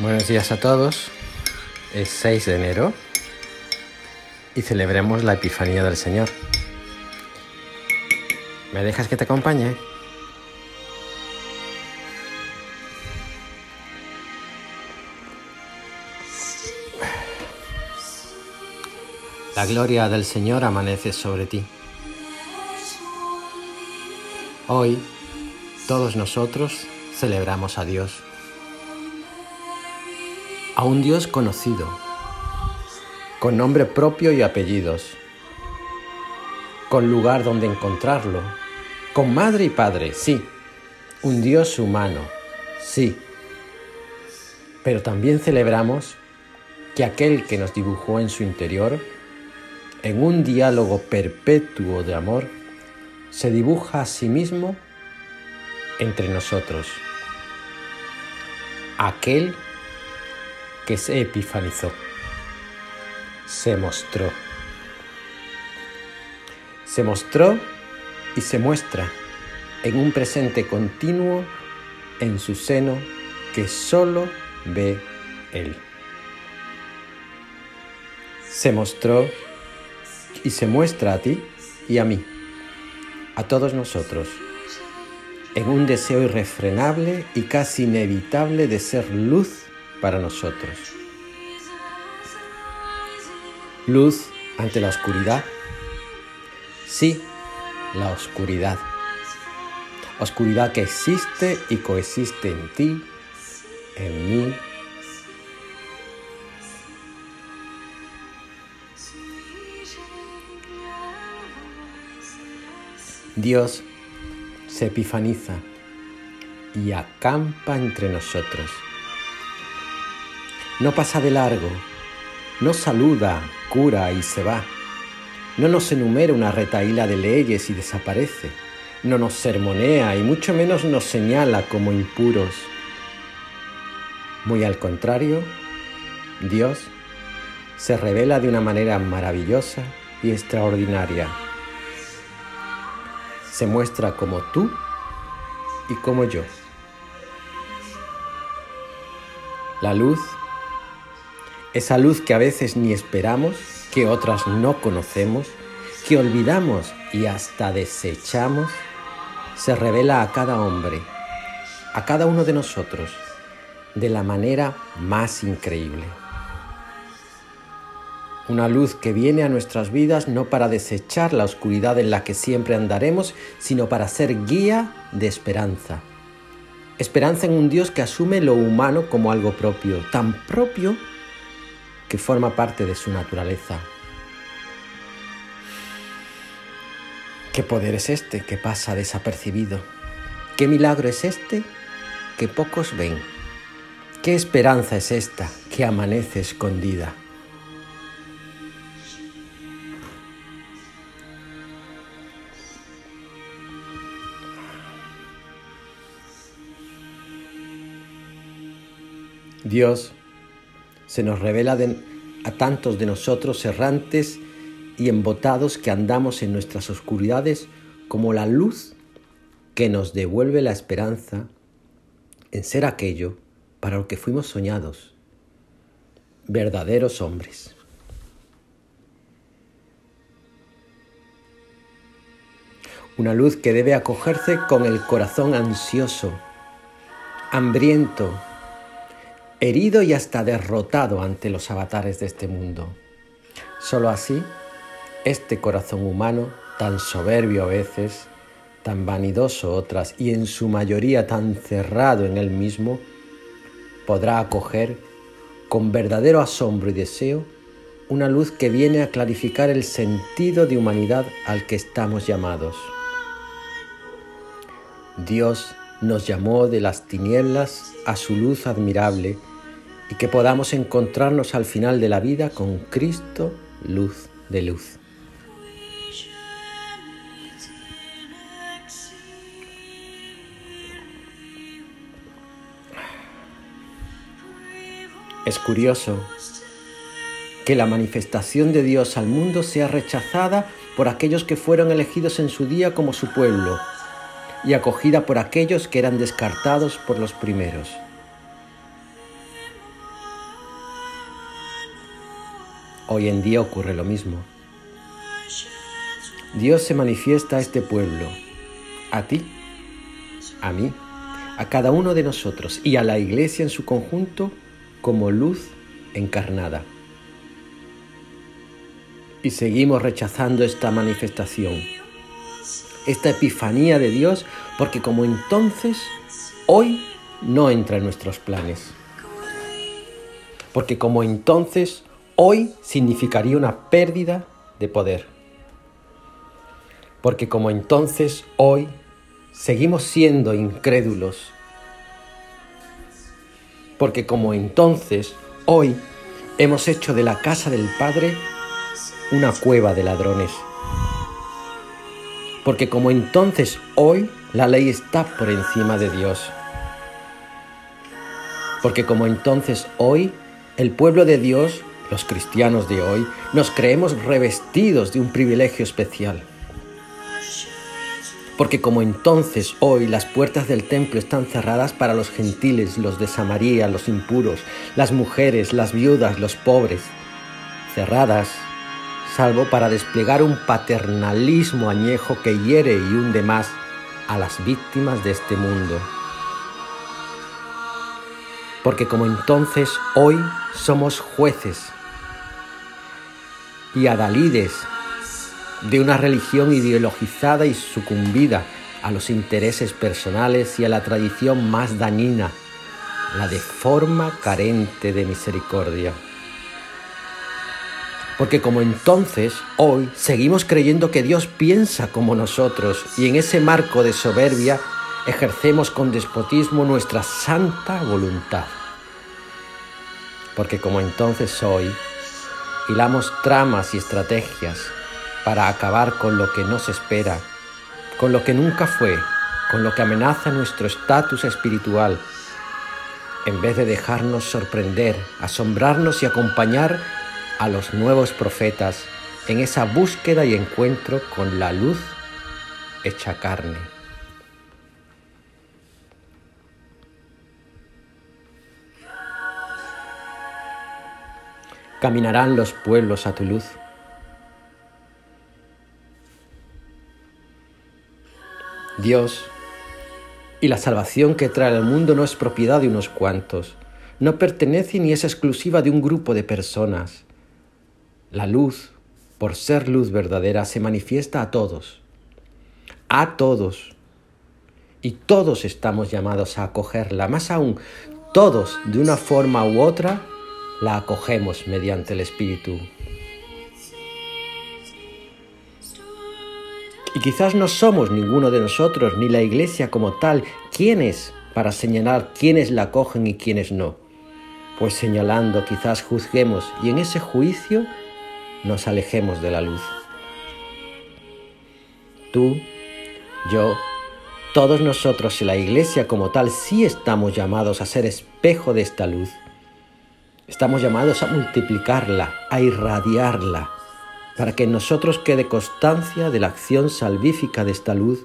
Buenos días a todos. Es 6 de enero y celebremos la Epifanía del Señor. ¿Me dejas que te acompañe? La gloria del Señor amanece sobre ti. Hoy todos nosotros celebramos a Dios a un Dios conocido, con nombre propio y apellidos, con lugar donde encontrarlo, con madre y padre, sí, un Dios humano, sí, pero también celebramos que aquel que nos dibujó en su interior, en un diálogo perpetuo de amor, se dibuja a sí mismo entre nosotros. Aquel que se epifanizó, se mostró. Se mostró y se muestra en un presente continuo en su seno que solo ve Él. Se mostró y se muestra a ti y a mí, a todos nosotros, en un deseo irrefrenable y casi inevitable de ser luz para nosotros. Luz ante la oscuridad. Sí, la oscuridad. Oscuridad que existe y coexiste en ti, en mí. Dios se epifaniza y acampa entre nosotros no pasa de largo, no saluda, cura y se va. No nos enumera una retaíla de leyes y desaparece. No nos sermonea y mucho menos nos señala como impuros. Muy al contrario, Dios se revela de una manera maravillosa y extraordinaria. Se muestra como tú y como yo. La luz esa luz que a veces ni esperamos, que otras no conocemos, que olvidamos y hasta desechamos, se revela a cada hombre, a cada uno de nosotros, de la manera más increíble. Una luz que viene a nuestras vidas no para desechar la oscuridad en la que siempre andaremos, sino para ser guía de esperanza. Esperanza en un Dios que asume lo humano como algo propio, tan propio que forma parte de su naturaleza. ¿Qué poder es este que pasa desapercibido? ¿Qué milagro es este que pocos ven? ¿Qué esperanza es esta que amanece escondida? Dios se nos revela a tantos de nosotros errantes y embotados que andamos en nuestras oscuridades como la luz que nos devuelve la esperanza en ser aquello para lo que fuimos soñados, verdaderos hombres. Una luz que debe acogerse con el corazón ansioso, hambriento, herido y hasta derrotado ante los avatares de este mundo. Solo así, este corazón humano, tan soberbio a veces, tan vanidoso otras y en su mayoría tan cerrado en él mismo, podrá acoger con verdadero asombro y deseo una luz que viene a clarificar el sentido de humanidad al que estamos llamados. Dios nos llamó de las tinieblas a su luz admirable y que podamos encontrarnos al final de la vida con Cristo, luz de luz. Es curioso que la manifestación de Dios al mundo sea rechazada por aquellos que fueron elegidos en su día como su pueblo y acogida por aquellos que eran descartados por los primeros. Hoy en día ocurre lo mismo. Dios se manifiesta a este pueblo, a ti, a mí, a cada uno de nosotros y a la iglesia en su conjunto como luz encarnada. Y seguimos rechazando esta manifestación esta epifanía de Dios, porque como entonces, hoy no entra en nuestros planes. Porque como entonces, hoy significaría una pérdida de poder porque como entonces, hoy, seguimos siendo incrédulos. Porque como entonces, hoy, hemos hecho de la casa del Padre una cueva de ladrones. Porque como entonces, hoy, la ley está por encima de Dios. Porque como entonces, hoy, el pueblo de Dios, los cristianos de hoy, nos creemos revestidos de un privilegio especial. Porque como entonces hoy las puertas del templo están cerradas para los gentiles, los de Samaria, los impuros, las mujeres, las viudas, los pobres, cerradas, salvo para desplegar un paternalismo añejo que hiere y hunde más a las víctimas de este mundo. Porque como entonces hoy somos jueces y adalides de una religión ideologizada y sucumbida a los intereses personales y a la tradición más dañina, la de forma carente de misericordia. Porque como entonces, hoy, seguimos creyendo que Dios piensa como nosotros y en ese marco de soberbia ejercemos con despotismo nuestra santa voluntad. Porque como entonces hoy, hilamos tramas y estrategias para acabar con lo que nos espera, con lo que nunca fue, con lo que amenaza nuestro estatus espiritual, en vez de dejarnos sorprender, asombrarnos y acompañar a los nuevos profetas en esa búsqueda y encuentro con la luz hecha carne. Caminarán los pueblos a tu luz Dios y la salvación que trae al mundo no es propiedad de unos cuantos, no pertenece ni es exclusiva de un grupo de personas. La luz, por ser luz verdadera, se manifiesta a todos, a todos, y todos estamos llamados a acogerla, más aún, todos, de una forma u otra, la acogemos mediante el Espíritu. Y quizás no somos ninguno de nosotros, ni la iglesia como tal, quienes para señalar quiénes la acogen y quiénes no. Pues señalando quizás juzguemos y en ese juicio nos alejemos de la luz. Tú, yo, todos nosotros y la iglesia como tal sí estamos llamados a ser espejo de esta luz. Estamos llamados a multiplicarla, a irradiarla, para que en nosotros quede constancia de la acción salvífica de esta luz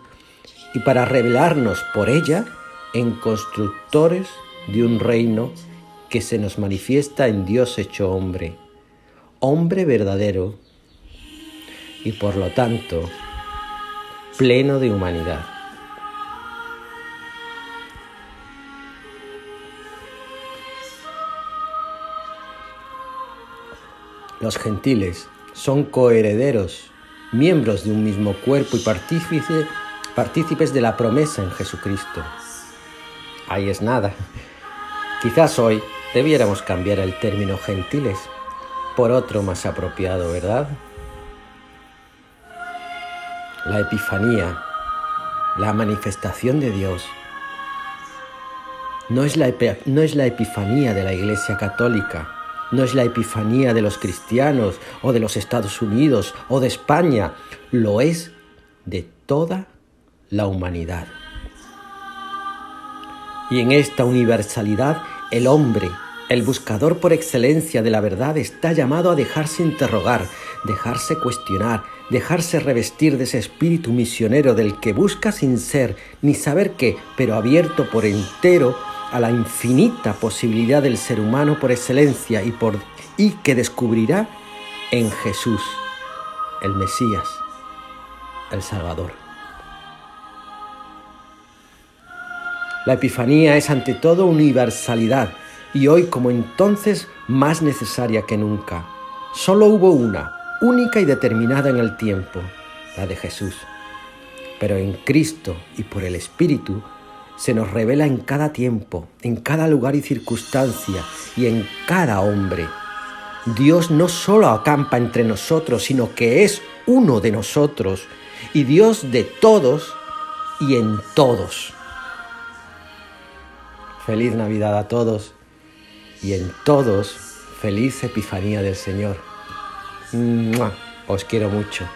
y para revelarnos por ella en constructores de un reino que se nos manifiesta en Dios hecho hombre, hombre verdadero y por lo tanto pleno de humanidad. Los gentiles son coherederos, miembros de un mismo cuerpo y partícipes de la promesa en Jesucristo. Ahí es nada. Quizás hoy debiéramos cambiar el término gentiles por otro más apropiado, ¿verdad? La Epifanía, la manifestación de Dios, no es la, no es la Epifanía de la Iglesia Católica, no es la epifanía de los cristianos o de los Estados Unidos o de España, lo es de toda la humanidad. Y en esta universalidad el hombre, el buscador por excelencia de la verdad, está llamado a dejarse interrogar, dejarse cuestionar, dejarse revestir de ese espíritu misionero del que busca sin ser ni saber qué, pero abierto por entero a la infinita posibilidad del ser humano por excelencia y, por, que descubrirá en Jesús, el Mesías, el Salvador. La Epifanía es ante todo universalidad y hoy como entonces más necesaria que nunca. Solo hubo una, única y determinada en el tiempo, la de Jesús. Pero en Cristo y por el Espíritu se nos revela en cada tiempo, en cada lugar y circunstancia y en cada hombre. Dios no solo acampa entre nosotros, sino que es uno de nosotros y Dios de todos y en todos. Feliz Navidad a todos y en todos feliz Epifanía del Señor. Os quiero mucho.